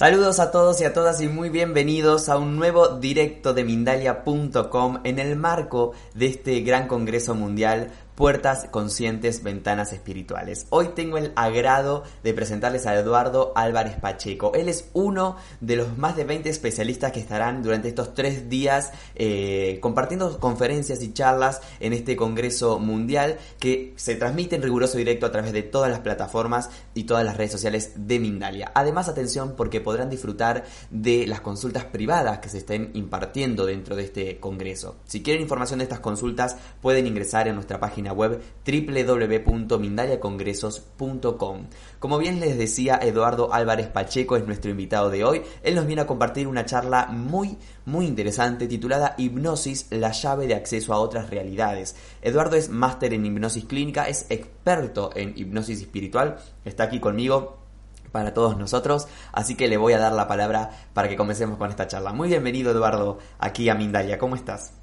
Saludos a todos y a todas y muy bienvenidos a un nuevo directo de Mindalia.com en el marco de este gran Congreso Mundial Puertas Conscientes, Ventanas Espirituales. Hoy tengo el agrado de presentarles a Eduardo Álvarez Pacheco. Él es uno de los más de 20 especialistas que estarán durante estos tres días eh, compartiendo conferencias y charlas en este Congreso Mundial que se transmite en riguroso directo a través de todas las plataformas y todas las redes sociales de Mindalia. Además, atención porque podrán disfrutar de las consultas privadas que se estén impartiendo dentro de este Congreso. Si quieren información de estas consultas, pueden ingresar en nuestra página web www.mindaliacongresos.com. Como bien les decía, Eduardo Álvarez Pacheco es nuestro invitado de hoy. Él nos viene a compartir una charla muy, muy interesante titulada Hipnosis, la llave de acceso a otras realidades. Eduardo es máster en hipnosis clínica, es experto en hipnosis espiritual, está aquí conmigo para todos nosotros, así que le voy a dar la palabra para que comencemos con esta charla. Muy bienvenido Eduardo aquí a Mindalia, ¿cómo estás?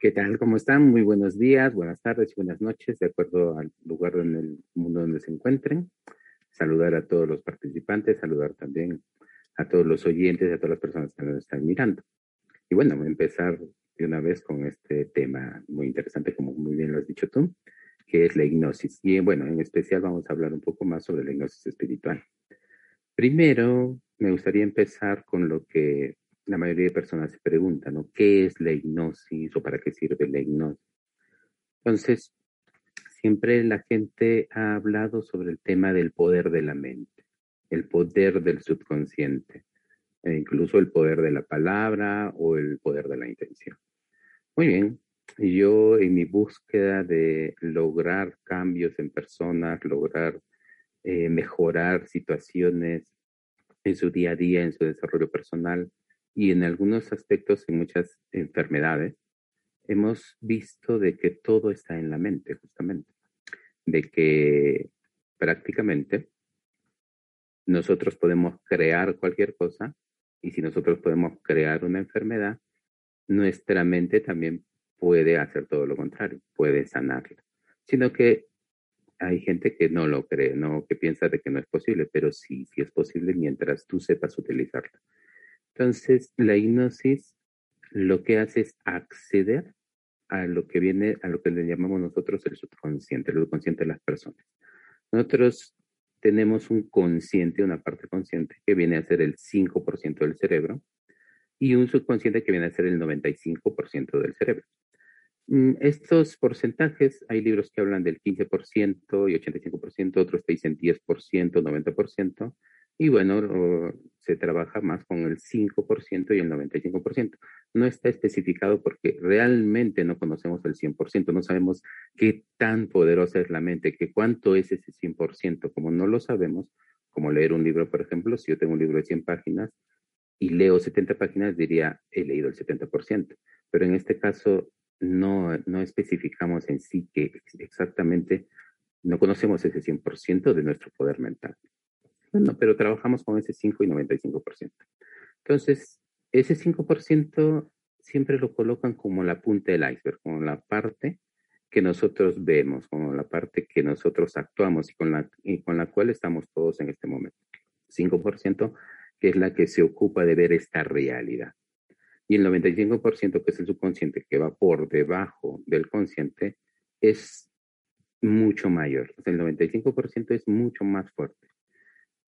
¿Qué tal? ¿Cómo están? Muy buenos días, buenas tardes y buenas noches, de acuerdo al lugar en el mundo donde se encuentren. Saludar a todos los participantes, saludar también a todos los oyentes, a todas las personas que nos están mirando. Y bueno, empezar de una vez con este tema muy interesante, como muy bien lo has dicho tú, que es la hipnosis. Y bueno, en especial vamos a hablar un poco más sobre la hipnosis espiritual. Primero, me gustaría empezar con lo que la mayoría de personas se preguntan, ¿no? ¿Qué es la hipnosis o para qué sirve la hipnosis? Entonces, siempre la gente ha hablado sobre el tema del poder de la mente, el poder del subconsciente, e incluso el poder de la palabra o el poder de la intención. Muy bien, yo en mi búsqueda de lograr cambios en personas, lograr eh, mejorar situaciones en su día a día, en su desarrollo personal, y en algunos aspectos, en muchas enfermedades, hemos visto de que todo está en la mente, justamente, de que prácticamente nosotros podemos crear cualquier cosa y si nosotros podemos crear una enfermedad, nuestra mente también puede hacer todo lo contrario, puede sanarla. Sino que hay gente que no lo cree, no que piensa de que no es posible, pero sí, sí es posible mientras tú sepas utilizarla. Entonces, la hipnosis lo que hace es acceder a lo que viene, a lo que le llamamos nosotros el subconsciente, el subconsciente de las personas. Nosotros tenemos un consciente, una parte consciente que viene a ser el 5% del cerebro y un subconsciente que viene a ser el 95% del cerebro. Mm, estos porcentajes, hay libros que hablan del 15% y 85%, otros te dicen 10%, 90%, y bueno, se trabaja más con el 5% y el 95%. No está especificado porque realmente no conocemos el 100%, no sabemos qué tan poderosa es la mente, que cuánto es ese 100%. Como no lo sabemos, como leer un libro, por ejemplo, si yo tengo un libro de 100 páginas y leo 70 páginas, diría, he leído el 70%. Pero en este caso, no, no especificamos en sí que exactamente no conocemos ese 100% de nuestro poder mental. Bueno, pero trabajamos con ese 5 y 95%. Entonces, ese 5% siempre lo colocan como la punta del iceberg, como la parte que nosotros vemos, como la parte que nosotros actuamos y con la, con la cual estamos todos en este momento. 5% que es la que se ocupa de ver esta realidad. Y el 95% que es el subconsciente, que va por debajo del consciente, es mucho mayor. O sea, el 95% es mucho más fuerte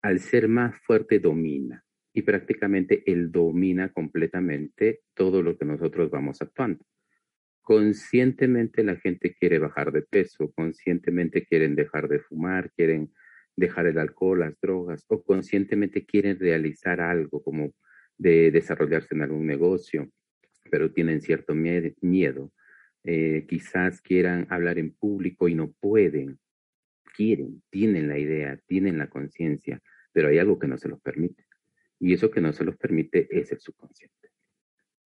al ser más fuerte domina y prácticamente él domina completamente todo lo que nosotros vamos actuando. Conscientemente la gente quiere bajar de peso, conscientemente quieren dejar de fumar, quieren dejar el alcohol, las drogas, o conscientemente quieren realizar algo como de desarrollarse en algún negocio, pero tienen cierto miedo. Eh, quizás quieran hablar en público y no pueden, quieren, tienen la idea, tienen la conciencia, pero hay algo que no se los permite. Y eso que no se los permite es el subconsciente.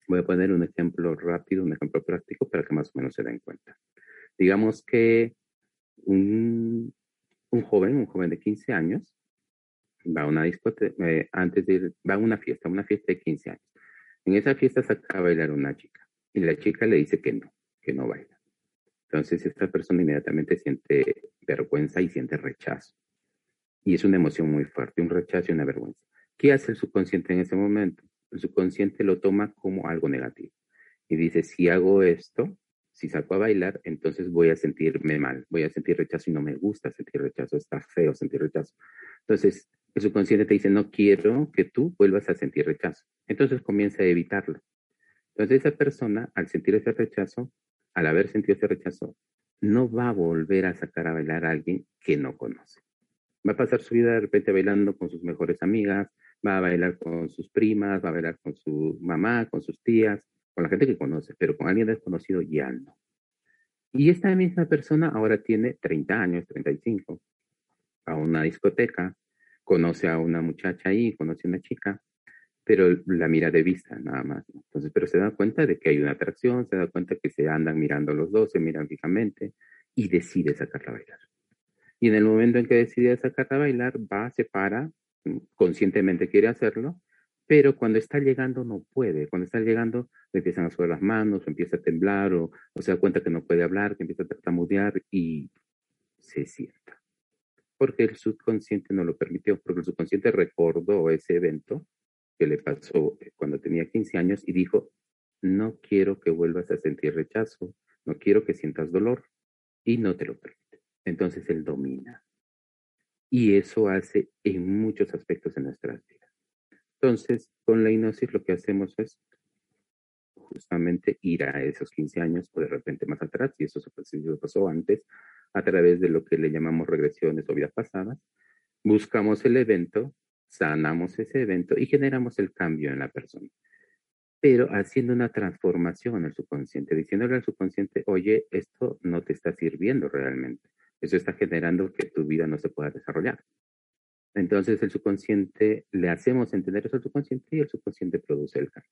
Voy a poner un ejemplo rápido, un ejemplo práctico para que más o menos se den cuenta. Digamos que un, joven, un joven de 15 años, va a una discoteca, eh, antes de ir, va a una fiesta, una fiesta de 15 años. En esa fiesta saca a bailar una chica y la chica le dice que no, que no baila. Entonces esta persona inmediatamente siente vergüenza y siente rechazo. Y es una emoción muy fuerte, un rechazo y una vergüenza. ¿Qué hace el subconsciente en ese momento? El subconsciente lo toma como algo negativo. Y dice, si hago esto, si saco a bailar, entonces voy a sentirme mal, voy a sentir rechazo y no me gusta sentir rechazo, está feo sentir rechazo. Entonces, el subconsciente te dice, no quiero que tú vuelvas a sentir rechazo. Entonces comienza a evitarlo. Entonces esa persona, al sentir ese rechazo, al haber sentido ese rechazo, no va a volver a sacar a bailar a alguien que no conoce. Va a pasar su vida de repente bailando con sus mejores amigas, va a bailar con sus primas, va a bailar con su mamá, con sus tías, con la gente que conoce, pero con alguien desconocido ya no. Y esta misma persona ahora tiene 30 años, 35, a una discoteca, conoce a una muchacha ahí, conoce a una chica, pero la mira de vista nada más. Entonces, pero se da cuenta de que hay una atracción, se da cuenta que se andan mirando los dos, se miran fijamente y decide sacarla a bailar. Y en el momento en que decide sacarla a bailar, va, se para, mm, conscientemente quiere hacerlo, pero cuando está llegando no puede. Cuando está llegando le empiezan a subir las manos, o empieza a temblar, o, se da cuenta que no puede hablar, que empieza a tartamudear y se sienta. Porque el subconsciente no lo permitió, porque el subconsciente recordó ese evento que le pasó cuando tenía 15 años y dijo, no quiero que vuelvas a sentir rechazo, no quiero que sientas dolor y no te lo permite. Entonces él domina. Y eso hace en muchos aspectos de nuestras vidas. Entonces, con la hipnosis lo que hacemos es justamente ir a esos 15 años o de repente más atrás, y eso se pasó antes, a través de lo que le llamamos regresiones o vidas pasadas, buscamos el evento sanamos ese evento y generamos el cambio en la persona. Pero haciendo una transformación el subconsciente, diciéndole al subconsciente, oye, esto no te está sirviendo realmente. Eso está generando que tu vida no se pueda desarrollar. Entonces el subconsciente, le hacemos entender eso al subconsciente y el subconsciente produce el cambio.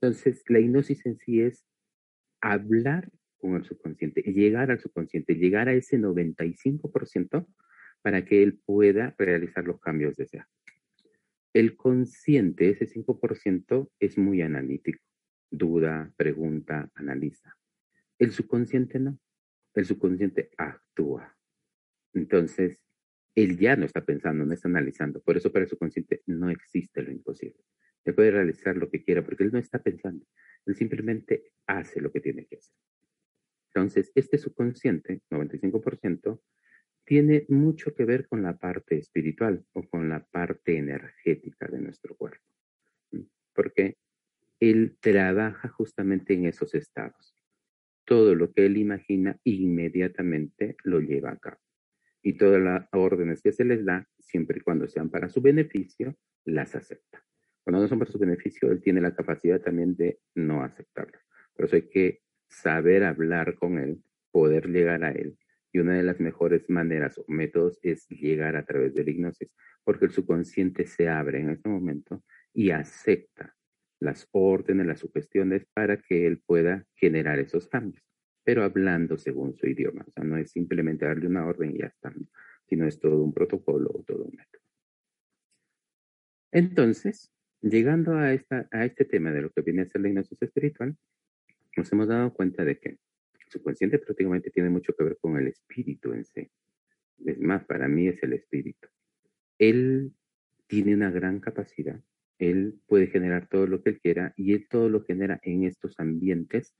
Entonces la hipnosis en sí es hablar con el subconsciente, llegar al subconsciente, llegar a ese 95% para que él pueda realizar los cambios deseados. El consciente, ese 5%, es muy analítico. Duda, pregunta, analiza. El subconsciente no. El subconsciente actúa. Entonces, él ya no está pensando, no está analizando. Por eso para el subconsciente no existe lo imposible. Él puede realizar lo que quiera porque él no está pensando. Él simplemente hace lo que tiene que hacer. Entonces, este subconsciente, 95%, tiene mucho que ver con la parte espiritual o con la parte energética de nuestro cuerpo, porque él trabaja justamente en esos estados. Todo lo que él imagina inmediatamente lo lleva a cabo. Y todas las órdenes que se les da, siempre y cuando sean para su beneficio, las acepta. Cuando no son para su beneficio, él tiene la capacidad también de no aceptarlas. Por eso hay que saber hablar con él, poder llegar a él y una de las mejores maneras o métodos es llegar a través de la hipnosis, porque el subconsciente se abre en ese momento y acepta las órdenes, las sugestiones para que él pueda generar esos cambios, pero hablando según su idioma. O sea, no es simplemente darle una orden y ya está, sino es todo un protocolo o todo un método. Entonces, llegando a, este tema de lo que viene a ser la hipnosis espiritual, nos hemos dado cuenta de que subconsciente prácticamente tiene mucho que ver con el espíritu en sí. Es más, para mí es el espíritu. Él tiene una gran capacidad, él puede generar todo lo que él quiera y él todo lo genera en estos ambientes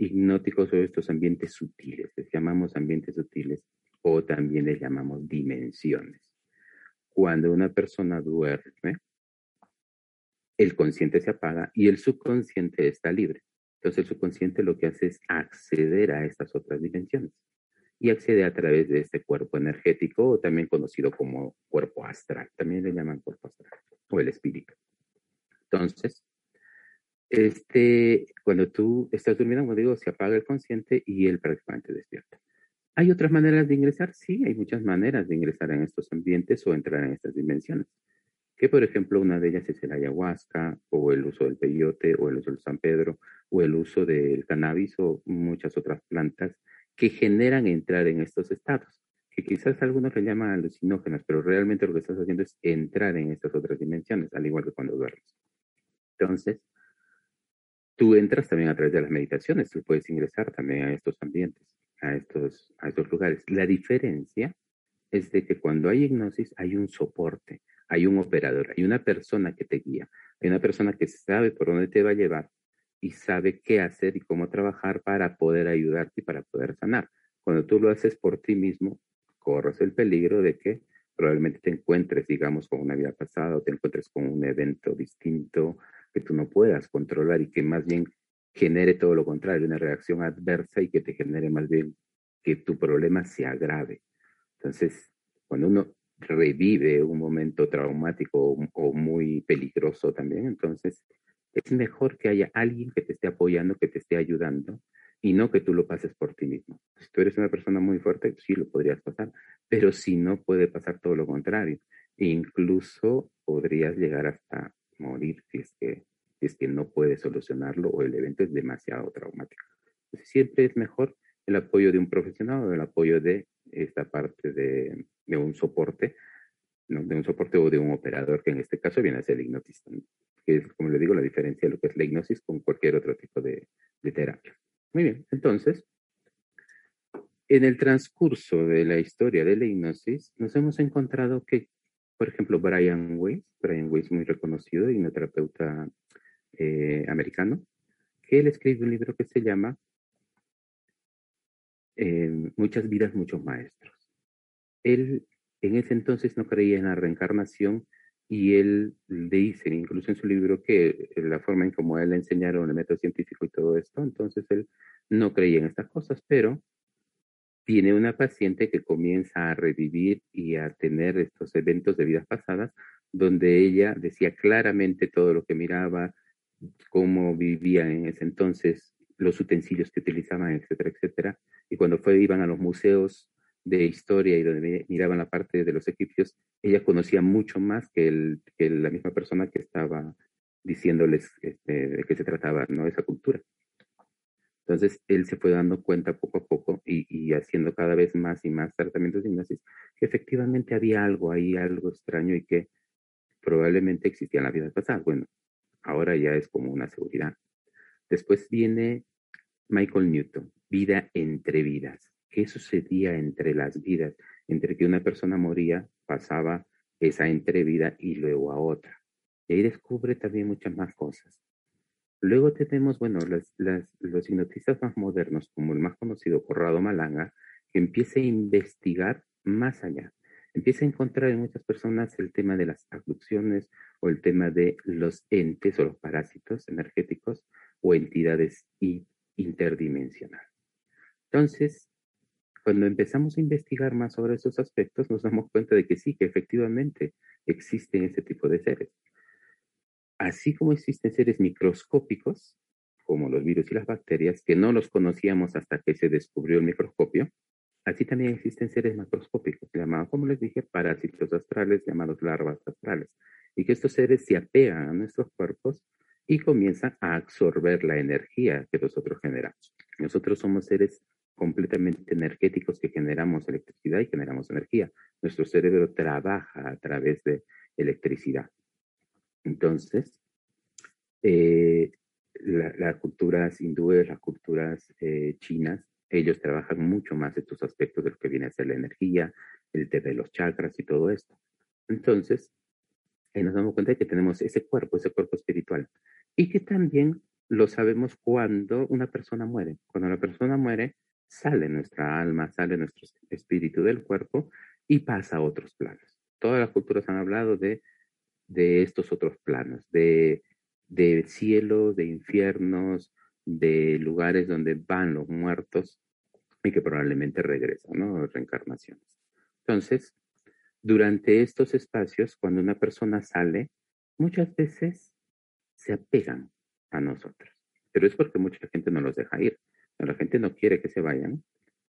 hipnóticos o estos ambientes sutiles, les llamamos ambientes sutiles o también les llamamos dimensiones. Cuando una persona duerme, el consciente se apaga y el subconsciente está libre. Entonces el subconsciente lo que hace es acceder a estas otras dimensiones y accede a través de este cuerpo energético o también conocido como cuerpo astral. También le llaman cuerpo astral o el espíritu. Entonces, este, cuando tú estás durmiendo, como digo, se apaga el consciente y él prácticamente despierta. ¿Hay otras maneras de ingresar? Sí, hay muchas maneras de ingresar en estos ambientes o entrar en estas dimensiones que por ejemplo una de ellas es el ayahuasca o el uso del peyote o el uso del San Pedro o el uso del cannabis o muchas otras plantas que generan entrar en estos estados, que quizás algunos le llaman alucinógenos, pero realmente lo que estás haciendo es entrar en estas otras dimensiones, al igual que cuando duermes. Entonces, tú entras también a través de las meditaciones, tú puedes ingresar también a estos ambientes, a estos, a estos lugares. La diferencia es de que cuando hay hipnosis hay un soporte, hay un operador, hay una persona que te guía, hay una persona que sabe por dónde te va a llevar y sabe qué hacer y cómo trabajar para poder ayudarte y para poder sanar. Cuando tú lo haces por ti mismo, corres el peligro de que probablemente te encuentres, digamos, con una vida pasada o te encuentres con un evento distinto que tú no puedas controlar y que más bien genere todo lo contrario, una reacción adversa y que te genere más bien que tu problema se agrave. Entonces, cuando uno revive un momento traumático o, muy peligroso también, entonces es mejor que haya alguien que te esté apoyando, que te esté ayudando y no que tú lo pases por ti mismo. Si tú eres una persona muy fuerte, sí lo podrías pasar, pero si no puede pasar todo lo contrario. E incluso podrías llegar hasta morir si es que, si es que no puedes solucionarlo o el evento es demasiado traumático. Entonces, siempre es mejor el apoyo de un profesional o el apoyo de esta parte de, de un soporte, ¿no? de un soporte o de un operador, que en este caso viene a ser el hipnotista, que es, como le digo, la diferencia de lo que es la hipnosis con cualquier otro tipo de, de terapia. Muy bien, entonces, en el transcurso de la historia de la hipnosis, nos hemos encontrado que, por ejemplo, Brian Weiss, Brian Weiss muy reconocido, hipnoterapeuta eh, americano, que él escribe un libro que se llama eh, Muchas vidas, muchos maestros. Él en ese entonces no creía en la reencarnación y él le dice, incluso en su libro, que la forma en cómo él le enseñaron el método científico y todo esto, entonces él no creía en estas cosas, pero tiene una paciente que comienza a revivir y a tener estos eventos de vidas pasadas, donde ella decía claramente todo lo que miraba, cómo vivía en ese entonces, los utensilios que utilizaban, etcétera, etcétera. Y cuando fue, iban a los museos de historia y donde miraban la parte de los egipcios, ella conocía mucho más que, el, que la misma persona que estaba diciéndoles este, de qué se trataba, ¿no? Esa cultura. Entonces, él se fue dando cuenta poco a poco y, y, haciendo cada vez más y más tratamientos de hipnosis, que efectivamente había algo ahí, algo extraño y que probablemente existía en la vida pasada. Bueno, ahora ya es como una seguridad. Después viene Michael Newton, vida entre vidas qué sucedía entre las vidas, entre que una persona moría, pasaba esa entrevida y luego a otra. Y ahí descubre también muchas más cosas. Luego tenemos, bueno, los hipnotistas más modernos, como el más conocido Corrado Malanga, que empieza a investigar más allá. Empieza a encontrar en muchas personas el tema de las abducciones o el tema de los entes o los parásitos energéticos o entidades interdimensionales. Entonces, cuando empezamos a investigar más sobre esos aspectos, nos damos cuenta de que sí, que efectivamente existen ese tipo de seres. Así como existen seres microscópicos, como los virus y las bacterias, que no los conocíamos hasta que se descubrió el microscopio, así también existen seres macroscópicos, llamados, como les dije, parásitos astrales, llamados larvas astrales, y que estos seres se apegan a nuestros cuerpos y comienzan a absorber la energía que nosotros generamos. Nosotros somos seres completamente energéticos que generamos electricidad y generamos energía. Nuestro cerebro trabaja a través de electricidad. Entonces, eh, las culturas hindúes, las culturas eh, chinas, ellos trabajan mucho más estos aspectos de lo que viene a ser la energía, el de los chakras y todo esto. Entonces, ahí nos damos cuenta de que tenemos ese cuerpo, ese cuerpo espiritual, y que también lo sabemos cuando una persona muere. Cuando la persona muere, sale nuestra alma, sale nuestro espíritu del cuerpo y pasa a otros planos. Todas las culturas han hablado de, de estos otros planos, de, de cielos, de infiernos, de lugares donde van los muertos y que probablemente regresan, ¿no? Reencarnaciones. Entonces, durante estos espacios, cuando una persona sale, muchas veces se apegan a nosotros, pero es porque mucha gente no los deja ir. La gente no quiere que se vayan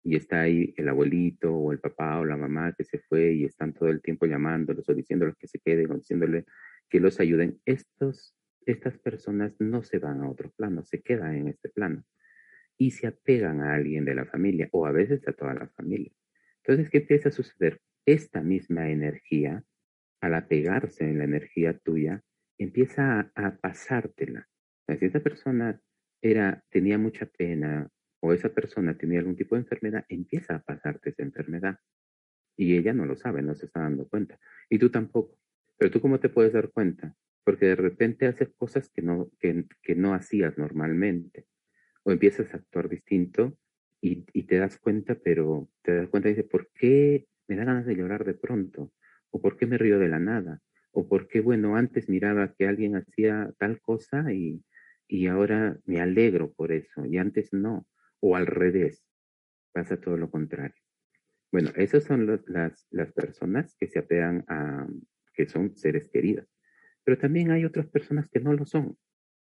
y está ahí el abuelito o el papá o la mamá que se fue y están todo el tiempo llamándolos o diciéndoles que se queden o diciéndoles que los ayuden. Estos, estas personas no se van a otro plano, se quedan en este plano y se apegan a alguien de la familia o a veces a toda la familia. Entonces, ¿qué empieza a suceder? Esta misma energía, al apegarse en la energía tuya, empieza a, pasártela. si esta persona era, tenía mucha pena o esa persona tenía algún tipo de enfermedad, empieza a pasarte esa enfermedad. Y ella no lo sabe, no se está dando cuenta. Y tú tampoco. Pero tú cómo te puedes dar cuenta? Porque de repente haces cosas que no, que, que no hacías normalmente. O empiezas a actuar distinto y, y, te das cuenta, pero te das cuenta y dices, ¿por qué me da ganas de llorar de pronto? ¿O por qué me río de la nada? ¿O por qué, bueno, antes miraba que alguien hacía tal cosa y, y ahora me alegro por eso y antes no? O al revés, pasa todo lo contrario. Bueno, esas son las, las personas que se apegan a, que son seres queridos. Pero también hay otras personas que no lo son.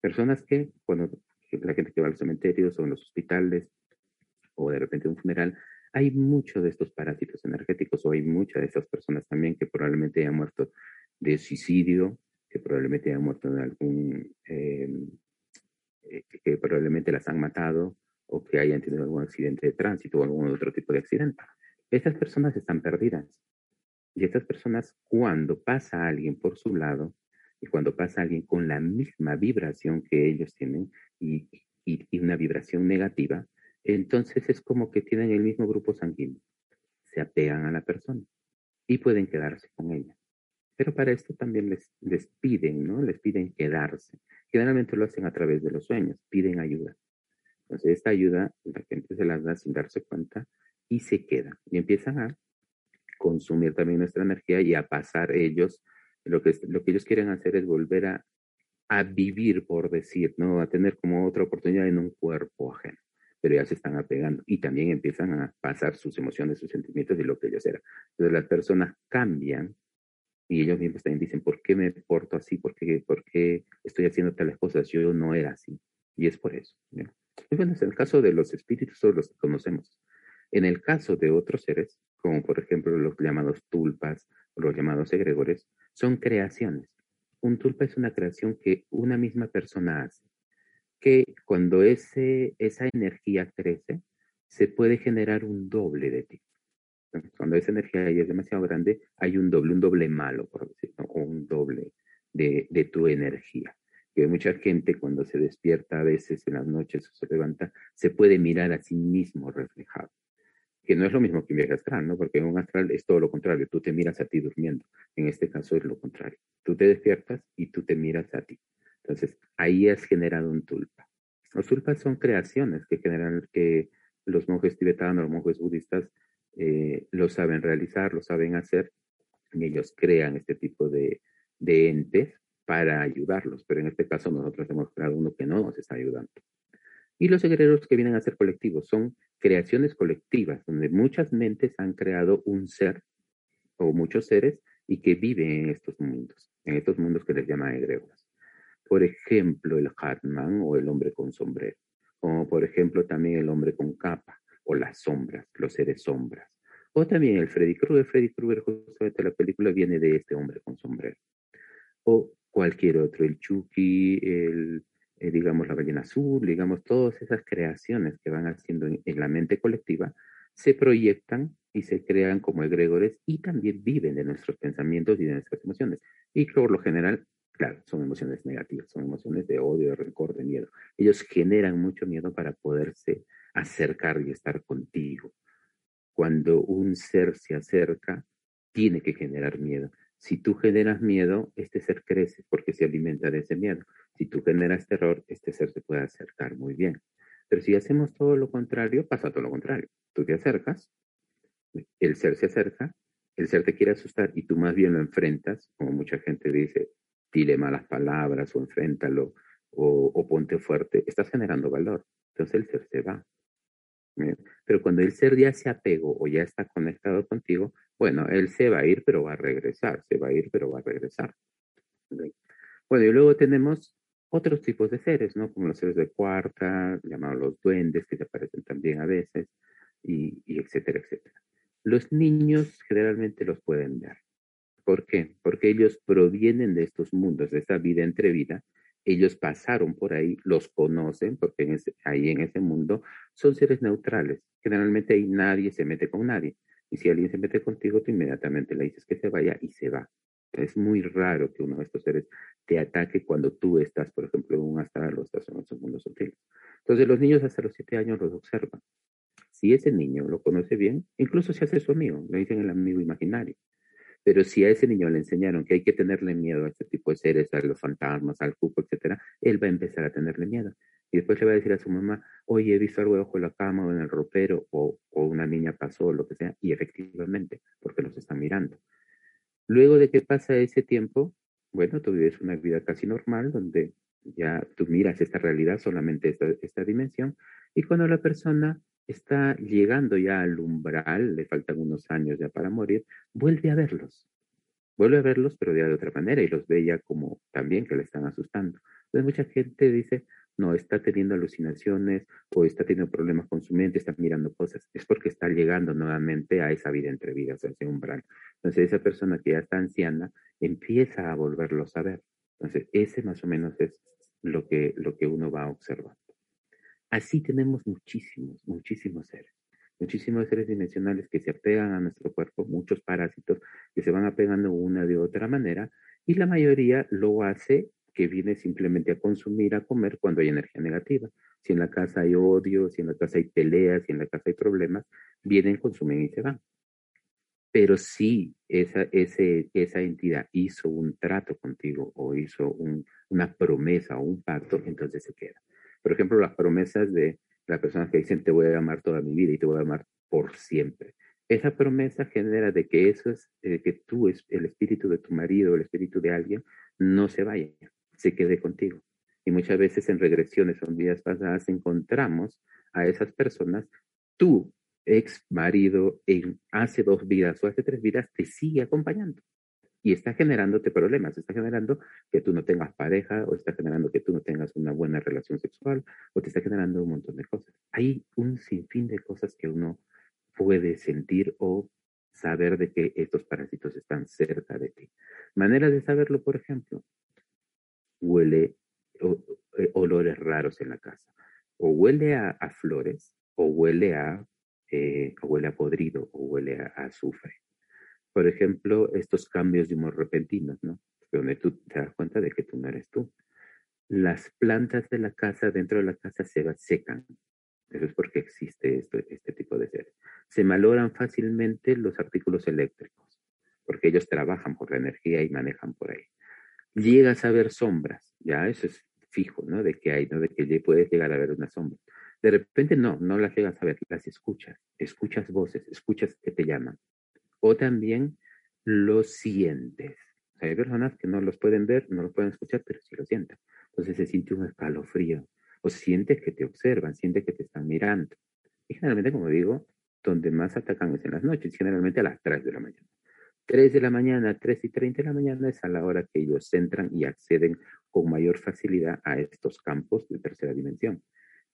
Personas que, cuando la gente que va a los cementerios o en los hospitales o de repente un funeral, hay muchos de estos parásitos energéticos o hay muchas de esas personas también que probablemente hayan muerto de suicidio, que probablemente hayan muerto en algún, em, eh, que probablemente las han matado o que hayan tenido algún accidente de tránsito o algún otro tipo de accidente. Estas personas están perdidas. Y estas personas, cuando pasa alguien por su lado y cuando pasa alguien con la misma vibración que ellos tienen y, y una vibración negativa, entonces es como que tienen el mismo grupo sanguíneo. Se apegan a la persona y pueden quedarse con ella. Pero para esto también les, les piden, ¿no? Les piden quedarse. Generalmente lo hacen a través de los sueños, piden ayuda. Entonces esta ayuda la gente se las da sin darse cuenta y se queda. Y empiezan a consumir también nuestra energía y a pasar ellos. Lo que, lo que ellos quieren hacer es volver a, a vivir, por decir, ¿no? A tener como otra oportunidad en un cuerpo ajeno pero ya se están apegando y también empiezan a pasar sus emociones, sus sentimientos y lo que ellos eran. Entonces las personas cambian y ellos mismos también dicen, ¿por qué me porto así? ¿Por qué, por qué estoy haciendo tales cosas? Yo no era así. Y es por eso. Y bueno, es el caso de los espíritus, todos los que conocemos. En el caso de otros seres, como por ejemplo los llamados tulpas o los llamados egregores, son creaciones. Un tulpa es una creación que una misma persona hace que cuando ese, esa energía crece, se puede generar un doble de ti. Cuando esa energía ya es demasiado grande, hay un doble, un doble malo, por decirlo, o un doble de, de tu energía. Que mucha gente cuando se despierta a veces en las noches o se levanta, se puede mirar a sí mismo reflejado. Que no es lo mismo que un viaje astral, ¿no? Porque en un astral es todo lo contrario, tú te miras a ti durmiendo. En este caso es lo contrario. Tú te despiertas y tú te miras a ti. Entonces, ahí has generado un tulpa. Los tulpas son creaciones que generan que los monjes tibetanos, los monjes budistas, eh, lo saben realizar, lo saben hacer, y ellos crean este tipo de, de entes para ayudarlos. Pero en este caso nosotros hemos creado uno que no nos está ayudando. Y los guerreros que vienen a ser colectivos son creaciones colectivas, donde muchas mentes han creado un ser o muchos seres y que viven en estos mundos, en estos mundos que les llaman egregores por ejemplo, el Hartman o el hombre con sombrero, como por ejemplo también el hombre con capa o las sombras, los seres sombras, o también el Freddy Krueger. Freddy Krueger, justamente la película viene de este hombre con sombrero, o cualquier otro, el Chucky, el, eh, digamos, la ballena azul, digamos, todas esas creaciones que van haciendo en, en la mente colectiva se proyectan y se crean como egregores y también viven de nuestros pensamientos y de nuestras emociones. Y por lo general Claro, son emociones negativas, son emociones de odio, de rencor, de miedo. Ellos generan mucho miedo para poderse acercar y estar contigo. Cuando un ser se acerca, tiene que generar miedo. Si tú generas miedo, este ser crece porque se alimenta de ese miedo. Si tú generas terror, este ser se puede acercar muy bien. Pero si hacemos todo lo contrario, pasa todo lo contrario. Tú te acercas, el ser se acerca, el ser te quiere asustar y tú más bien lo enfrentas, como mucha gente dice, dile malas palabras o enfréntalo o, ponte fuerte, estás generando valor. Entonces el ser se va. Pero cuando el ser ya se apegó o ya está conectado contigo, bueno, él se va a ir, pero va a regresar, se va a ir, pero va a regresar. Bueno, y luego tenemos otros tipos de seres, ¿no? Como los seres de cuarta, llamados los duendes, que se aparecen también a veces, y, y etcétera, etcétera. Los niños generalmente los pueden ver. ¿Por qué? Porque ellos provienen de estos mundos, de esta vida entre vida. Ellos pasaron por ahí, los conocen, porque ahí en ese mundo son seres neutrales. Generalmente ahí nadie se mete con nadie. Y si alguien se mete contigo, tú inmediatamente le dices que se vaya y se va. Es muy raro que uno de estos seres te ataque cuando tú estás, por ejemplo, en un astral o estás en otro mundo sutil. Entonces los niños hasta los siete años los observan. Si ese niño lo conoce bien, incluso se hace su amigo, le dicen el amigo imaginario. Pero si a ese niño le enseñaron que hay que tenerle miedo a este tipo de seres, a los fantasmas, al cupo, etcétera, él va a empezar a tenerle miedo. Y después le va a decir a su mamá, oye, he visto algo debajo de la cama o en el ropero, o, o una niña pasó, o lo que sea, y efectivamente, porque los están mirando. Luego de que pasa ese tiempo, bueno, tú vives una vida casi normal, donde ya tú miras esta realidad, solamente esta, esta dimensión, y cuando la persona está llegando ya al umbral, le faltan unos años ya para morir, vuelve a verlos. Vuelve a verlos, pero de otra manera, y los ve ya como también que le están asustando. Entonces mucha gente dice, no, está teniendo alucinaciones o está teniendo problemas con su mente, está mirando cosas. Es porque está llegando nuevamente a esa vida entre vidas, a ese umbral. Entonces esa persona que ya está anciana empieza a volverlos a ver. Entonces ese más o menos es lo que, lo que uno va observando. Así tenemos muchísimos, muchísimos seres, muchísimos seres dimensionales que se apegan a nuestro cuerpo, muchos parásitos que se van apegando una de otra manera y la mayoría lo hace que viene simplemente a consumir, a comer cuando hay energía negativa. Si en la casa hay odio, si en la casa hay peleas, si en la casa hay problemas, vienen, consumen y se van. Pero si esa, ese, esa entidad hizo un trato contigo o hizo una promesa o un pacto, entonces se queda. Por ejemplo, las promesas de la persona que dicen te voy a amar toda mi vida y te voy a amar por siempre. Esa promesa genera de que eso es, que tú, el espíritu de tu marido, el espíritu de alguien, no se vaya, se quede contigo. Y muchas veces en regresiones o en vidas pasadas encontramos a esas personas, tu ex marido en hace dos vidas o hace tres vidas te sigue acompañando y está generándote problemas, está generando que tú no tengas pareja o está generando que tú no tengas una buena relación sexual o te está generando un montón de cosas. Hay un sinfín de cosas que uno puede sentir o saber de que estos parásitos están cerca de ti. Maneras de saberlo, por ejemplo, huele eh, olores raros en la casa. O huele a, flores, o huele a, eh, huele a podrido, o huele a azufre por ejemplo, estos cambios de humor repentinos, ¿no? Donde tú te das cuenta de que tú no eres tú. Las plantas de la casa, dentro de la casa, se secan. Eso es porque existe este tipo de seres. Se maloran fácilmente los artículos eléctricos, porque ellos trabajan por la energía y manejan por ahí. Llegas a ver sombras, ya eso es fijo, ¿no? De que hay, ¿no? De que puedes llegar a ver una sombra. De repente no, no las llegas a ver, las escuchas, escuchas voces, escuchas que te llaman o también lo sientes. hay personas que no los pueden ver, no los pueden escuchar, pero sí lo sienten. Entonces se siente un escalofrío o sientes que te observan, sientes que te están mirando. Y generalmente, como digo, donde más atacan es en las noches, generalmente a las 3 de la mañana. 3 de la mañana, 3 y 30 de la mañana es a la hora que ellos entran y acceden con mayor facilidad a estos campos de tercera dimensión.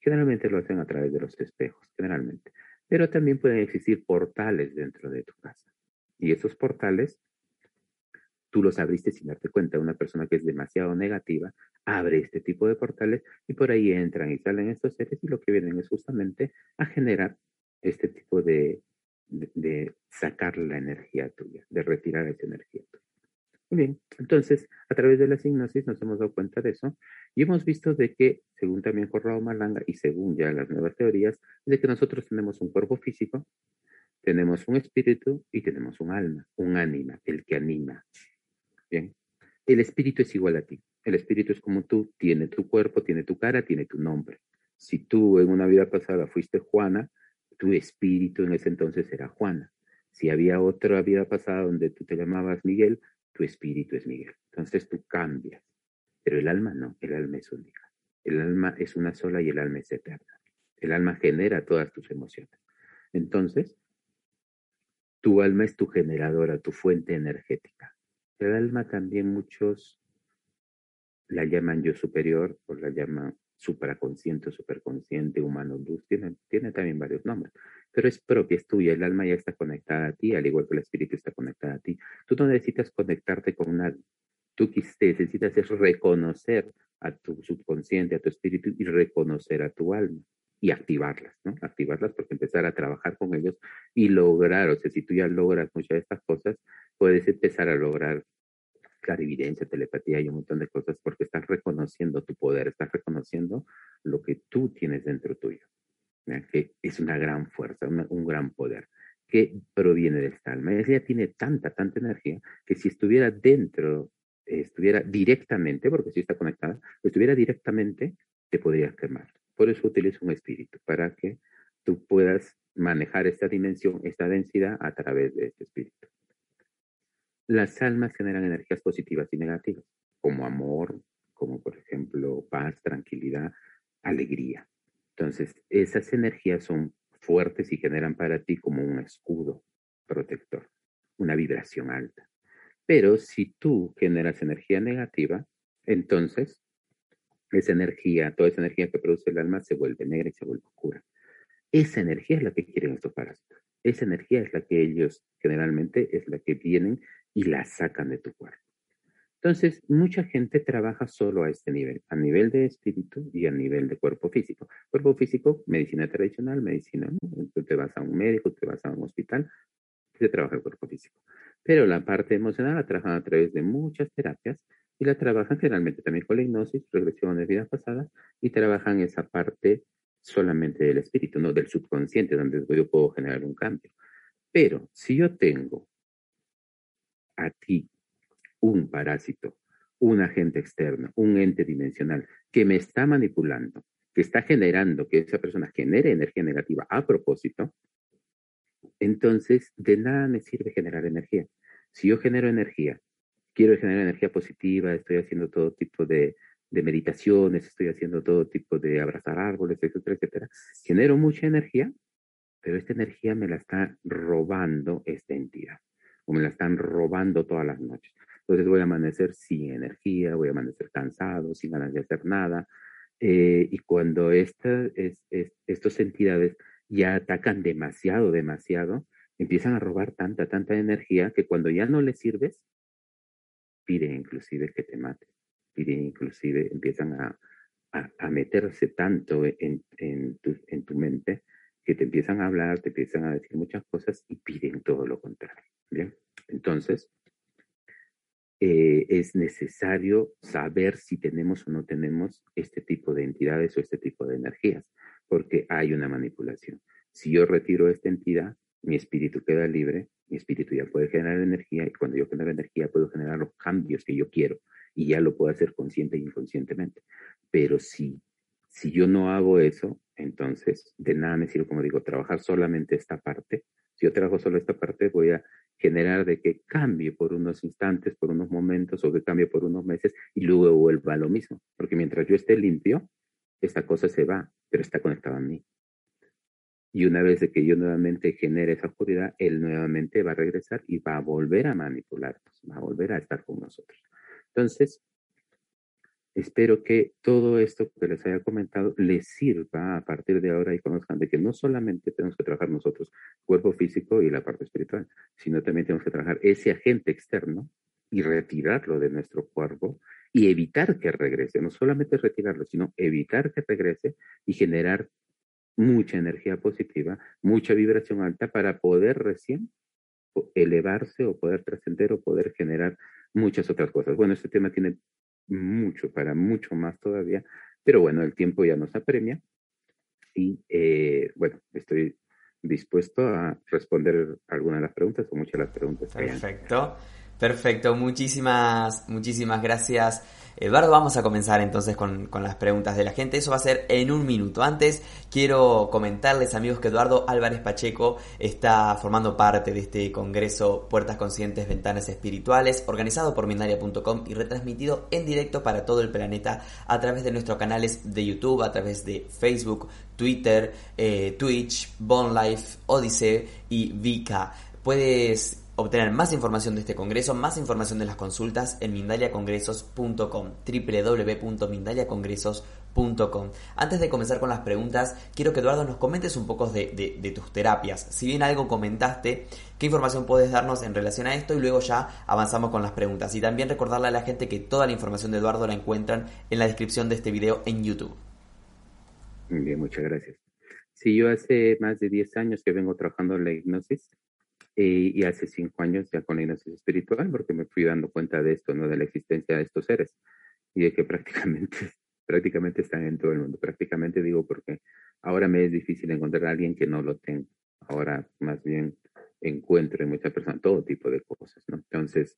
Generalmente lo hacen a través de los espejos, generalmente. Pero también pueden existir portales dentro de tu casa. Y esos portales, tú los abriste sin darte cuenta. Una persona que es demasiado negativa abre este tipo de portales y por ahí entran y salen estos seres y lo que vienen es justamente a generar este tipo de, de, sacar la energía tuya, de retirar esa energía tuya. Muy bien, entonces a través de la hipnosis nos hemos dado cuenta de eso y hemos visto de que, según también Corrado Malanga y según ya las nuevas teorías, de que nosotros tenemos un cuerpo físico, tenemos un espíritu y tenemos un alma, un ánima, el que anima. Bien. El espíritu es igual a ti. El espíritu es como tú, tiene tu cuerpo, tiene tu cara, tiene tu nombre. Si tú en una vida pasada fuiste Juana, tu espíritu en ese entonces era Juana. Si había otra vida pasada donde tú te llamabas Miguel, tu espíritu es Miguel. Entonces tú cambias. Pero el alma no, el alma es única. El alma es una sola y el alma es eterna. El alma genera todas tus emociones. Entonces, tu alma es tu generadora, tu fuente energética. El alma también muchos la llaman yo superior o la llaman supraconsciente, superconsciente, humano luz, tiene, tiene también varios nombres, pero es propia, es tuya, el alma ya está conectada a ti, al igual que el espíritu está conectada a ti. Tú no necesitas conectarte con nadie, tú necesitas es reconocer a tu subconsciente, a tu espíritu y reconocer a tu alma y activarlas, ¿no? Activarlas porque empezar a trabajar con ellos y lograr, o sea, si tú ya logras muchas de estas cosas, puedes empezar a lograr clarividencia, telepatía y un montón de cosas porque estás reconociendo tu poder, estás reconociendo lo que tú tienes dentro tuyo. que es una gran fuerza, un gran poder que proviene de esta alma. Ella tiene tanta, tanta energía que si estuviera dentro, estuviera directamente, porque si está conectada, estuviera directamente, te podrías quemar. Por eso utilizo un espíritu, para que tú puedas manejar esta dimensión, esta densidad a través de este espíritu. Las almas generan energías positivas y negativas, como amor, como por ejemplo paz, tranquilidad, alegría. Entonces, esas energías son fuertes y generan para ti como un escudo protector, una vibración alta. Pero si tú generas energía negativa, entonces esa energía, toda esa energía que produce el alma se vuelve negra y se vuelve oscura. Esa energía es la que quieren estos parásitos. Esa energía es la que ellos generalmente es la que vienen y la sacan de tu cuerpo. Entonces, mucha gente trabaja solo a este nivel, a nivel de espíritu y a nivel de cuerpo físico. Cuerpo físico, medicina tradicional, medicina, tú te vas a un médico, te vas a un hospital, se trabaja el cuerpo físico. Pero la parte emocional la trabajan a través de muchas terapias y la trabajan generalmente también con la hipnosis, regresión de vidas pasadas y trabajan esa parte solamente del espíritu, no del subconsciente, donde yo puedo generar un cambio. Pero si yo tengo a ti un parásito, un agente externo, un ente dimensional que me está manipulando, que está generando que esa persona genere energía negativa a propósito, entonces de nada me sirve generar energía. Si yo genero energía, quiero generar energía positiva, estoy haciendo todo tipo de, de meditaciones, estoy haciendo todo tipo de abrazar árboles, etcétera, etcétera, genero mucha energía, pero esta energía me la está robando esta entidad, o me la están robando todas las noches. Entonces voy a amanecer sin energía, voy a amanecer cansado, sin ganas de hacer nada. Eh, y cuando estas entidades ya atacan demasiado, demasiado, empiezan a robar tanta, tanta energía que cuando ya no les sirves, piden inclusive que te maten. Piden inclusive, empiezan a, a, meterse tanto en, en, tu, en tu mente que te empiezan a hablar, te empiezan a decir muchas cosas y piden todo lo contrario. Bien, entonces, eh, es necesario saber si tenemos o no tenemos este tipo de entidades o este tipo de energías, porque hay una manipulación. Si yo retiro esta entidad, mi espíritu queda libre, mi espíritu ya puede generar energía y cuando yo genero energía puedo generar los cambios que yo quiero y ya lo puedo hacer consciente e inconscientemente. Pero si, si yo no hago eso, entonces de nada me sirve, como digo, trabajar solamente esta parte. Si yo trabajo solo esta parte, voy a generar de que cambie por unos instantes, por unos momentos o que cambie por unos meses y luego vuelva a lo mismo. Porque mientras yo esté limpio, esta cosa se va, pero está conectada a mí. Y una vez que yo nuevamente genere esa oscuridad, él nuevamente va a regresar y va a volver a manipularnos, va a volver a estar con nosotros. Entonces, Espero que todo esto que les haya comentado les sirva a partir de ahora y conozcan de que no solamente tenemos que trabajar nosotros, cuerpo físico y la parte espiritual, sino también tenemos que trabajar ese agente externo y retirarlo de nuestro cuerpo y evitar que regrese, no solamente retirarlo, sino evitar que regrese y generar mucha energía positiva, mucha vibración alta para poder recién elevarse o poder trascender o poder generar muchas otras cosas. Bueno, este tema tiene mucho, para mucho más todavía, pero bueno, el tiempo ya nos apremia y eh, bueno, estoy dispuesto a responder algunas de las preguntas o muchas de las preguntas. Perfecto. Perfecto, muchísimas, muchísimas gracias. Eduardo, vamos a comenzar entonces con, las preguntas de la gente. Eso va a ser en un minuto. Antes, quiero comentarles, amigos, que Eduardo Álvarez Pacheco está formando parte de este congreso Puertas Conscientes, Ventanas Espirituales, organizado por Mindalia.com y retransmitido en directo para todo el planeta a través de nuestros canales de YouTube, a través de Facebook, Twitter, eh, Twitch, Bonlife, Odyssey y Vika. Puedes obtener más información de este congreso, más información de las consultas en mindaliacongresos.com, www.mindaliacongresos.com. Antes de comenzar con las preguntas, quiero que Eduardo nos comentes un poco de, tus terapias. Si bien algo comentaste, ¿qué información puedes darnos en relación a esto? Y luego ya avanzamos con las preguntas. Y también recordarle a la gente que toda la información de Eduardo la encuentran en la descripción de este video en YouTube. Bien, muchas gracias. Si yo hace más de 10 años que vengo trabajando en la hipnosis, y hace cinco años ya con la hipnosis espiritual, porque me fui dando cuenta de esto, ¿no? De la existencia de estos seres y de que prácticamente, prácticamente están en todo el mundo. Prácticamente digo porque Ahora me es difícil encontrar a alguien que no lo tenga. Ahora más bien encuentro en muchas personas todo tipo de cosas, ¿no? Entonces,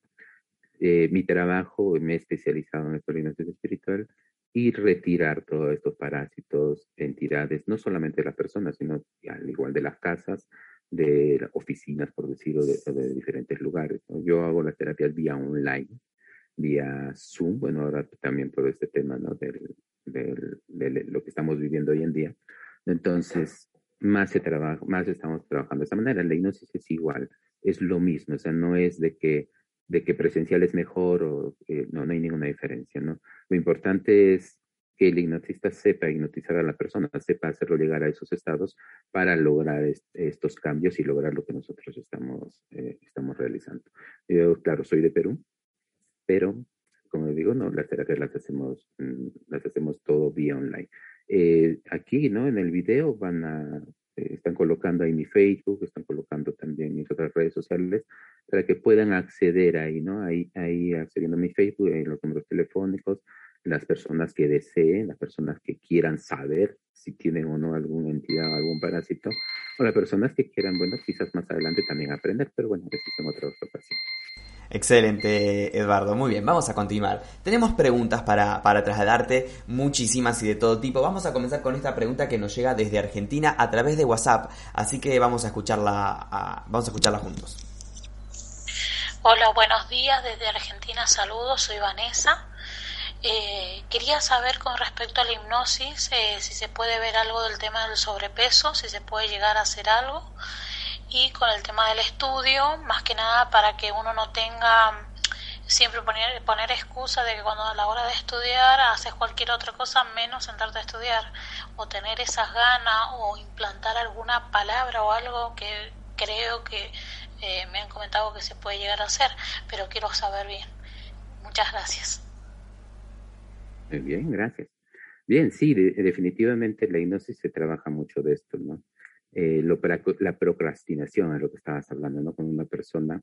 eh, mi trabajo, me he especializado en el coordinación espiritual y retirar todos estos parásitos, entidades, no solamente de las personas, sino al igual de las casas, de oficinas, por decirlo, de, diferentes lugares. Yo hago las terapias vía online, vía Zoom, bueno, ahora también por este tema, ¿no? Del, del, de lo que estamos viviendo hoy en día. Entonces, más se trabaja, más estamos trabajando de esta manera. La hipnosis es igual, es lo mismo, o sea, no es de que de que presencial es mejor o no, no hay ninguna diferencia, ¿no? Lo importante es que el hipnotista sepa hipnotizar a la persona, sepa hacerlo llegar a esos estados para lograr estos cambios y lograr lo que nosotros estamos, eh, estamos realizando. Yo, claro, soy de Perú, pero como digo, no, las terapias las hacemos, mm, las hacemos todo vía online. Eh, aquí, ¿no? En el video van a, eh, están colocando ahí mi Facebook, están colocando también mis otras redes sociales para que puedan acceder ahí, ¿no? Ahí, ahí accediendo a mi Facebook, en los números telefónicos, las personas que deseen, las personas que quieran saber si tienen o no alguna entidad o algún parásito, o las personas que quieran, bueno, quizás más adelante también aprender, pero bueno, eso es en otra ocasión. Excelente, Eduardo. Muy bien, vamos a continuar. Tenemos preguntas para, para, trasladarte, muchísimas y de todo tipo. Vamos a comenzar con esta pregunta que nos llega desde Argentina a través de WhatsApp, así que vamos a escucharla, vamos a escucharla juntos. Hola, buenos días desde Argentina. Saludos, soy Vanessa. Eh, quería saber con respecto a la hipnosis eh, si se puede ver algo del tema del sobrepeso, si se puede llegar a hacer algo y con el tema del estudio, más que nada para que uno no tenga siempre poner, poner excusa de que cuando a la hora de estudiar haces cualquier otra cosa menos sentarte a estudiar o tener esas ganas o implantar alguna palabra o algo que creo que eh, me han comentado que se puede llegar a hacer, pero quiero saber bien. Muchas gracias. Muy bien, gracias. Bien, sí, definitivamente la hipnosis se trabaja mucho de esto, ¿no? eh, la procrastinación, a lo que estabas hablando, ¿no? Cuando una persona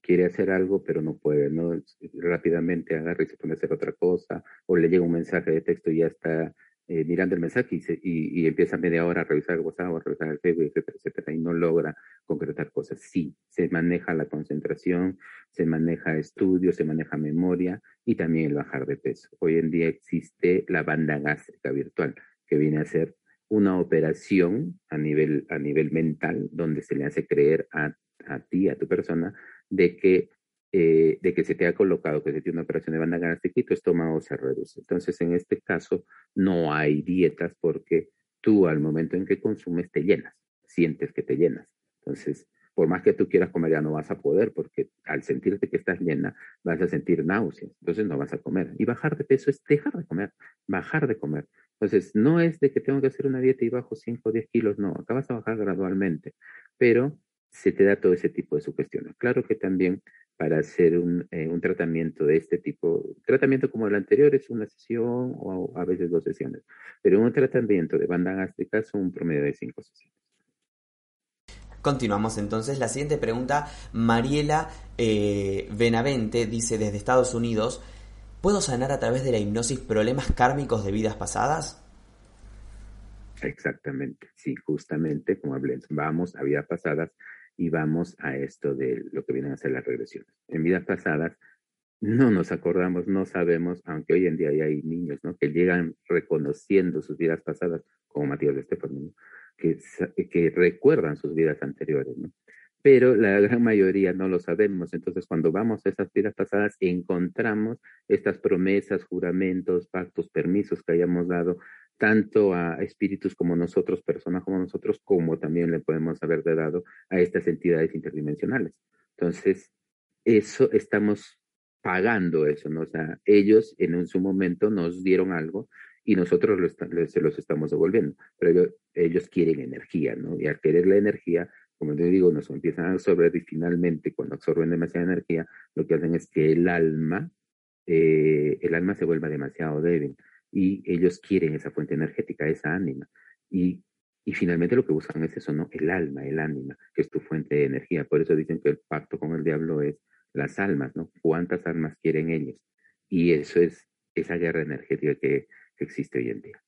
quiere hacer algo, pero no puede, ¿no? Rápidamente agarra y se pone a hacer otra cosa, o le llega un mensaje de texto y ya está eh, mirando el mensaje y, y, empieza media hora a revisar el WhatsApp a revisar el Facebook, etcétera, etcétera, y no logra concretar cosas. Sí, se maneja la concentración, se maneja estudio, se maneja memoria y también el bajar de peso. Hoy en día existe la banda gástrica virtual, que viene a ser una operación a nivel, a nivel mental donde se le hace creer a, a ti, a tu persona, de que, eh, de que se te ha colocado, que se tiene una operación de banda gástrica y tu estómago se reduce. Entonces, en este caso, no hay dietas porque tú al momento en que consumes te llenas, sientes que te llenas. Entonces, por más que tú quieras comer, ya no vas a poder, porque al sentirte que estás llena, vas a sentir náuseas, entonces no vas a comer. Y bajar de peso es dejar de comer, bajar de comer. Entonces, no es de que tengo que hacer una dieta y bajo 5 o 10 kilos, no, acá vas a bajar gradualmente, pero se te da todo ese tipo de sugestiones. Claro que también para hacer un, eh, un, tratamiento de este tipo, tratamiento como el anterior es una sesión o a veces dos sesiones, pero un tratamiento de banda gástrica son un promedio de 5 sesiones. Continuamos entonces. La siguiente pregunta, Mariela eh, Benavente dice desde Estados Unidos, ¿Puedo sanar a través de la hipnosis problemas kármicos de vidas pasadas? Exactamente, sí, justamente como hablé, vamos a vidas pasadas y vamos a esto de lo que vienen a ser las regresiones. En vidas pasadas no nos acordamos, no sabemos, aunque hoy en día hay niños ¿no? que llegan reconociendo sus vidas pasadas, como Matías de Estefano, que, que recuerdan sus vidas anteriores. ¿no? pero la gran mayoría no lo sabemos. Entonces, cuando vamos a esas vidas pasadas, encontramos estas promesas, juramentos, pactos, permisos que hayamos dado tanto a espíritus como nosotros, personas como nosotros, como también le podemos haber dado a estas entidades interdimensionales. Entonces, eso estamos pagando eso, ¿no? O sea, ellos en su momento nos dieron algo y nosotros se los estamos devolviendo, pero ellos, ellos quieren energía, ¿no? Y al querer la energía, como te digo, nos empiezan a absorber y finalmente cuando absorben demasiada energía, lo que hacen es que el alma, eh, el alma se vuelva demasiado débil y ellos quieren esa fuente energética, esa ánima. Y, y finalmente lo que buscan es eso, ¿no? El alma, el ánima, que es tu fuente de energía. Por eso dicen que el pacto con el diablo es las almas, ¿no? ¿Cuántas almas quieren ellos? Y eso es esa guerra energética que existe hoy en día.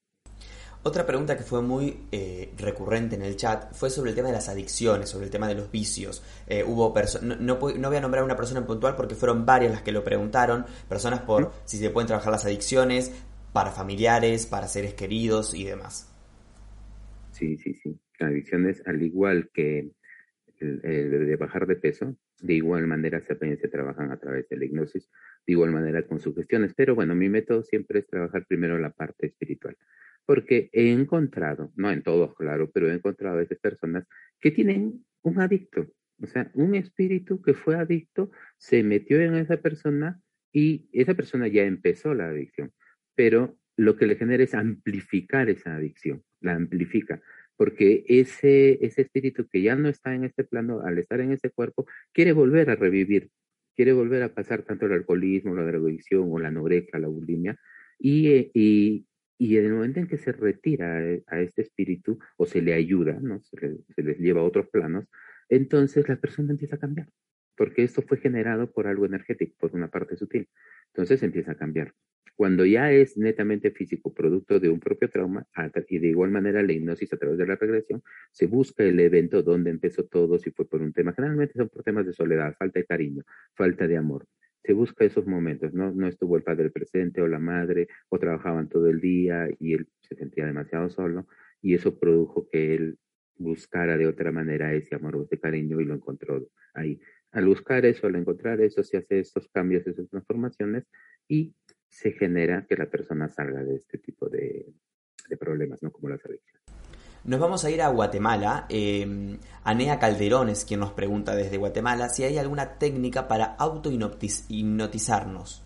Otra pregunta que fue muy eh, recurrente en el chat fue sobre el tema de las adicciones, sobre el tema de los vicios. Eh, hubo no, no, voy a nombrar una persona en puntual porque fueron varias las que lo preguntaron, personas por si se pueden trabajar las adicciones para familiares, para seres queridos y demás. Sí, sí, sí. Adicciones, al igual que el, de bajar de peso, de igual manera se, se trabajan a través de la hipnosis, de igual manera con sugestiones. Pero bueno, mi método siempre es trabajar primero la parte espiritual porque he encontrado, no en todos, claro, pero he encontrado a veces personas que tienen un adicto, o sea, un espíritu que fue adicto, se metió en esa persona y esa persona ya empezó la adicción, pero lo que le genera es amplificar esa adicción, la amplifica, porque ese, ese espíritu que ya no está en este plano, al estar en ese cuerpo, quiere volver a revivir, quiere volver a pasar tanto el alcoholismo, la drogadicción o la anorexia, la bulimia, y, eh, y, y en el momento en que se retira a este espíritu o se le ayuda, ¿no? se, les lleva a otros planos, entonces la persona empieza a cambiar, porque esto fue generado por algo energético, por una parte sutil. Entonces empieza a cambiar. Cuando ya es netamente físico, producto de un propio trauma, y de igual manera la hipnosis a través de la regresión, se busca el evento donde empezó todo, si fue por un tema. Generalmente son por temas de soledad, falta de cariño, falta de amor se busca esos momentos, ¿no? No estuvo el padre presente o la madre, o trabajaban todo el día y él se sentía demasiado solo, y eso produjo que él buscara de otra manera ese amor o ese cariño y lo encontró ahí. Al buscar eso, al encontrar eso, se hace estos cambios, esas transformaciones y se genera que la persona salga de este tipo de, de problemas, ¿no? Como las adicciones. Nos vamos a ir a Guatemala. Eh, Anea Calderón es quien nos pregunta desde Guatemala si hay alguna técnica para auto-hipnotizarnos.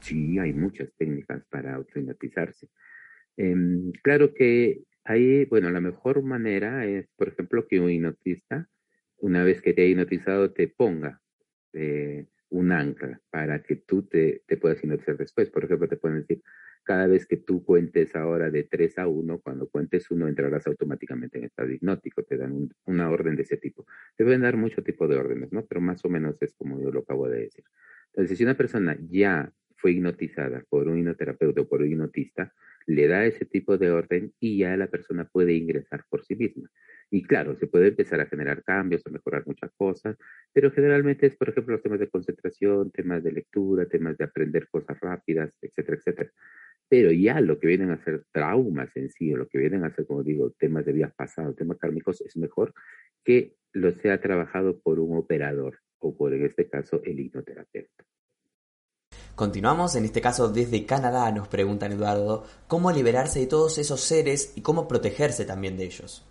Sí, hay muchas técnicas para auto-hipnotizarse. Em, claro que hay, bueno, la mejor manera es, por ejemplo, que un hipnotista, una vez que te ha hipnotizado, te ponga eh, un ancla para que tú te, te puedas hipnotizar después. Por ejemplo, te pueden decir, cada vez que tú cuentes ahora de 3 a 1, cuando cuentes 1 entrarás automáticamente en estado hipnótico, te dan una orden de ese tipo. Te pueden dar mucho tipo de órdenes, ¿no? Pero más o menos es como yo lo acabo de decir. Entonces, si una persona ya fue hipnotizada por un hipnoterapeuta o por un hipnotista, le da ese tipo de orden y ya la persona puede ingresar por sí misma. Y claro, se puede empezar a generar cambios, a mejorar muchas cosas, pero generalmente es, por ejemplo, los temas de concentración, temas de lectura, temas de aprender cosas rápidas, etcétera, etcétera. Pero ya lo que vienen a ser traumas en sí, o lo que vienen a ser, como digo, temas de vidas pasadas, temas kármicos, es mejor que lo sea trabajado por un operador o por, en este caso, el hipnoterapeuta. Continuamos, en este caso desde Canadá, nos preguntan Eduardo, ¿cómo liberarse de todos esos seres y cómo protegerse también de ellos?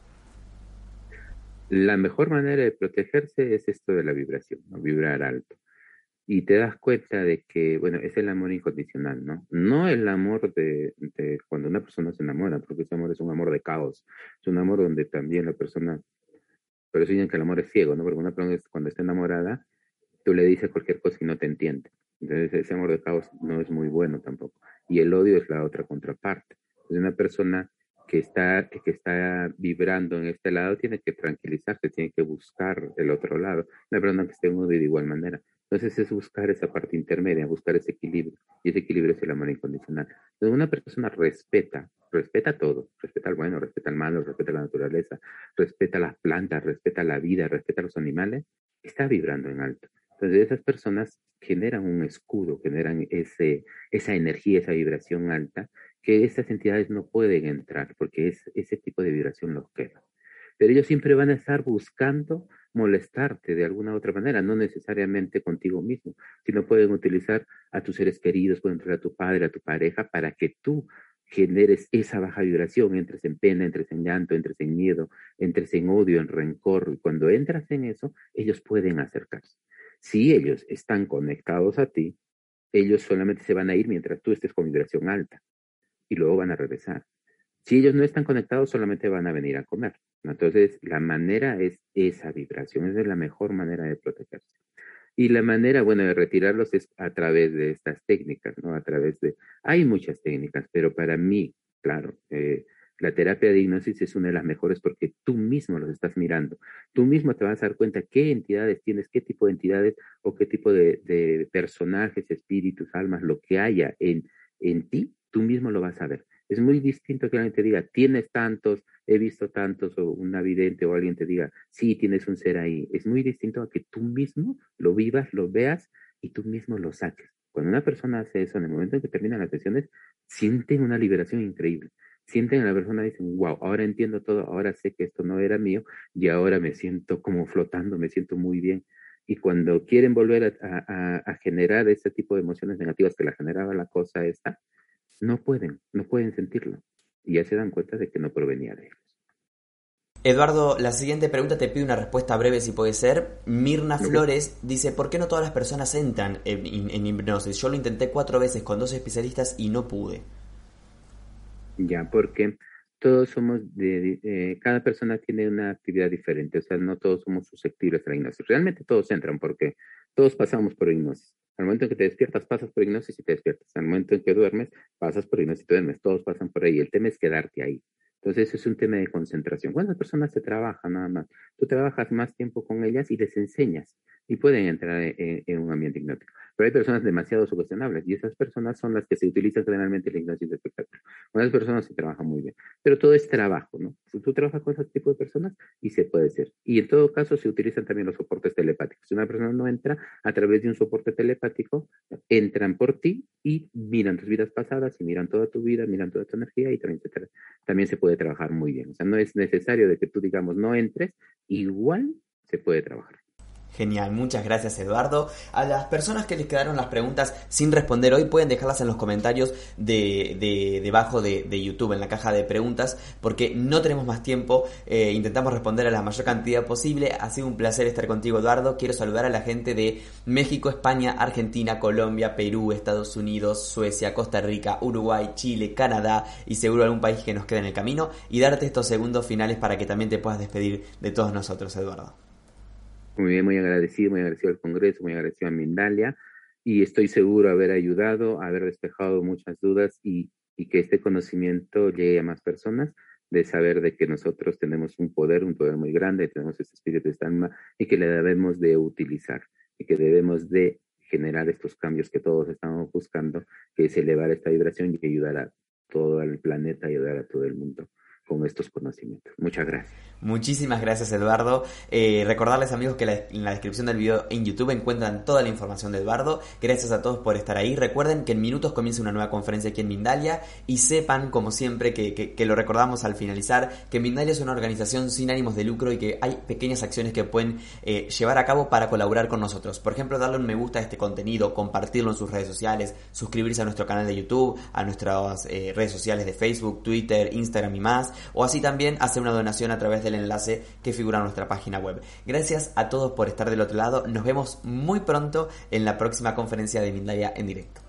La mejor manera de protegerse es esto de la vibración, ¿no? vibrar alto y te das cuenta de que, bueno, es el amor incondicional, ¿no? No el amor de, cuando una persona se enamora, porque ese amor es un amor de caos, es un amor donde también la persona, pero eso dicen que el amor es ciego, ¿no? Porque una persona cuando está enamorada, tú le dices cualquier cosa y no te entiende. Entonces ese amor de caos no es muy bueno tampoco. Y el odio es la otra contraparte. Es una persona que está, que está vibrando en este lado tiene que tranquilizarse, tiene que buscar el otro lado. Una persona que esté en odio de igual manera. Entonces es buscar esa parte intermedia, buscar ese equilibrio. Y ese equilibrio es el amor incondicional. Entonces una persona respeta, respeta todo. Respeta el bueno, respeta el malo, respeta la naturaleza, respeta las plantas, respeta la vida, respeta los animales. Está vibrando en alto. Entonces esas personas generan un escudo, generan ese, esa energía, esa vibración alta que estas entidades no pueden entrar porque es, ese tipo de vibración los queda. Pero ellos siempre van a estar buscando molestarte de alguna otra manera, no necesariamente contigo mismo, sino pueden utilizar a tus seres queridos, pueden utilizar a tu padre, a tu pareja, para que tú generes esa baja vibración, entres en pena, entres en llanto, entres en miedo, entres en odio, en rencor. Y cuando entras en eso, ellos pueden acercarse. Si ellos están conectados a ti, ellos solamente se van a ir mientras tú estés con vibración alta y luego van a regresar. Si ellos no están conectados, solamente van a venir a comer. Entonces, la manera es esa vibración, esa es la mejor manera de protegerse. Y la manera, bueno, de retirarlos es a través de estas técnicas, ¿no? A través de... Hay muchas técnicas, pero para mí, claro, eh, la terapia de hipnosis es una de las mejores porque tú mismo los estás mirando. Tú mismo te vas a dar cuenta qué entidades tienes, qué tipo de entidades o qué tipo de, personajes, espíritus, almas, lo que haya en, en ti, tú mismo lo vas a ver Es muy distinto que alguien te diga, tienes tantos, he visto tantos, o un vidente o alguien te diga, sí, tienes un ser ahí. Es muy distinto a que tú mismo lo vivas, lo veas y tú mismo lo saques. Cuando una persona hace eso, en el momento en que terminan las sesiones, sienten una liberación increíble. Sienten a la persona y dicen, wow, ahora entiendo todo, ahora sé que esto no era mío y ahora me siento como flotando, me siento muy bien. Y cuando quieren volver a, generar ese tipo de emociones negativas que la generaba la cosa esta, no pueden, no pueden sentirlo. Y ya se dan cuenta de que no provenía de ellos. Eduardo, la siguiente pregunta te pide una respuesta breve si puede ser. Mirna Flores dice, ¿por qué no todas las personas entran en, hipnosis? Yo lo intenté cuatro veces con dos especialistas y no pude. Ya, porque todos somos, de, eh, cada persona tiene una actividad diferente, o sea, no todos somos susceptibles a la hipnosis. Realmente todos entran porque todos pasamos por hipnosis. Al momento en que te despiertas, pasas por hipnosis y te despiertas. Al momento en que duermes, pasas por hipnosis y te duermes. Todos pasan por ahí. El tema es quedarte ahí. Entonces, es un tema de concentración. ¿Cuántas personas se trabajan nada más? Tú trabajas más tiempo con ellas y les enseñas y pueden entrar en, un ambiente hipnótico. Pero hay personas demasiado sugestionables y esas personas son las que se utilizan generalmente en la hipnosis de espectáculo. Esas personas se trabaja muy bien. Pero todo es trabajo, ¿no? Tú trabajas con ese tipo de personas y se puede ser. Y en todo caso se utilizan también los soportes telepáticos. Si una persona no entra a través de un soporte telepático, entran por ti y miran tus vidas pasadas y miran toda tu vida, miran toda tu energía y se, también se puede trabajar muy bien. O sea, no es necesario de que tú, digamos, no entres, igual se puede trabajar. Genial, muchas gracias Eduardo. A las personas que les quedaron las preguntas sin responder hoy pueden dejarlas en los comentarios de, debajo de, YouTube, en la caja de preguntas, porque no tenemos más tiempo. Eh, intentamos responder a la mayor cantidad posible. Ha sido un placer estar contigo Eduardo. Quiero saludar a la gente de México, España, Argentina, Colombia, Perú, Estados Unidos, Suecia, Costa Rica, Uruguay, Chile, Canadá y seguro algún país que nos quede en el camino y darte estos segundos finales para que también te puedas despedir de todos nosotros Eduardo. Muy bien, muy agradecido, muy agradecido al Congreso, muy agradecido a Mindalia. Y estoy seguro de haber ayudado, haber despejado muchas dudas y, que este conocimiento llegue a más personas de saber de que nosotros tenemos un poder, un poder muy grande, tenemos este espíritu, esta alma y que le debemos de utilizar y que debemos de generar estos cambios que todos estamos buscando, que es elevar esta vibración y ayudar a todo el planeta ayudar a todo el mundo con estos conocimientos. Muchas gracias. Muchísimas gracias Eduardo. Eh, recordarles amigos que en la descripción del video en YouTube encuentran toda la información de Eduardo. Gracias a todos por estar ahí. Recuerden que en minutos comienza una nueva conferencia aquí en Mindalia y sepan como siempre que, lo recordamos al finalizar que Mindalia es una organización sin ánimos de lucro y que hay pequeñas acciones que pueden eh, llevar a cabo para colaborar con nosotros. Por ejemplo, darle un me gusta a este contenido, compartirlo en sus redes sociales, suscribirse a nuestro canal de YouTube, a nuestras eh, redes sociales de Facebook, Twitter, Instagram y más o así también hacer una donación a través del enlace que figura en nuestra página web. Gracias a todos por estar del otro lado, nos vemos muy pronto en la próxima conferencia de Mindaya en directo.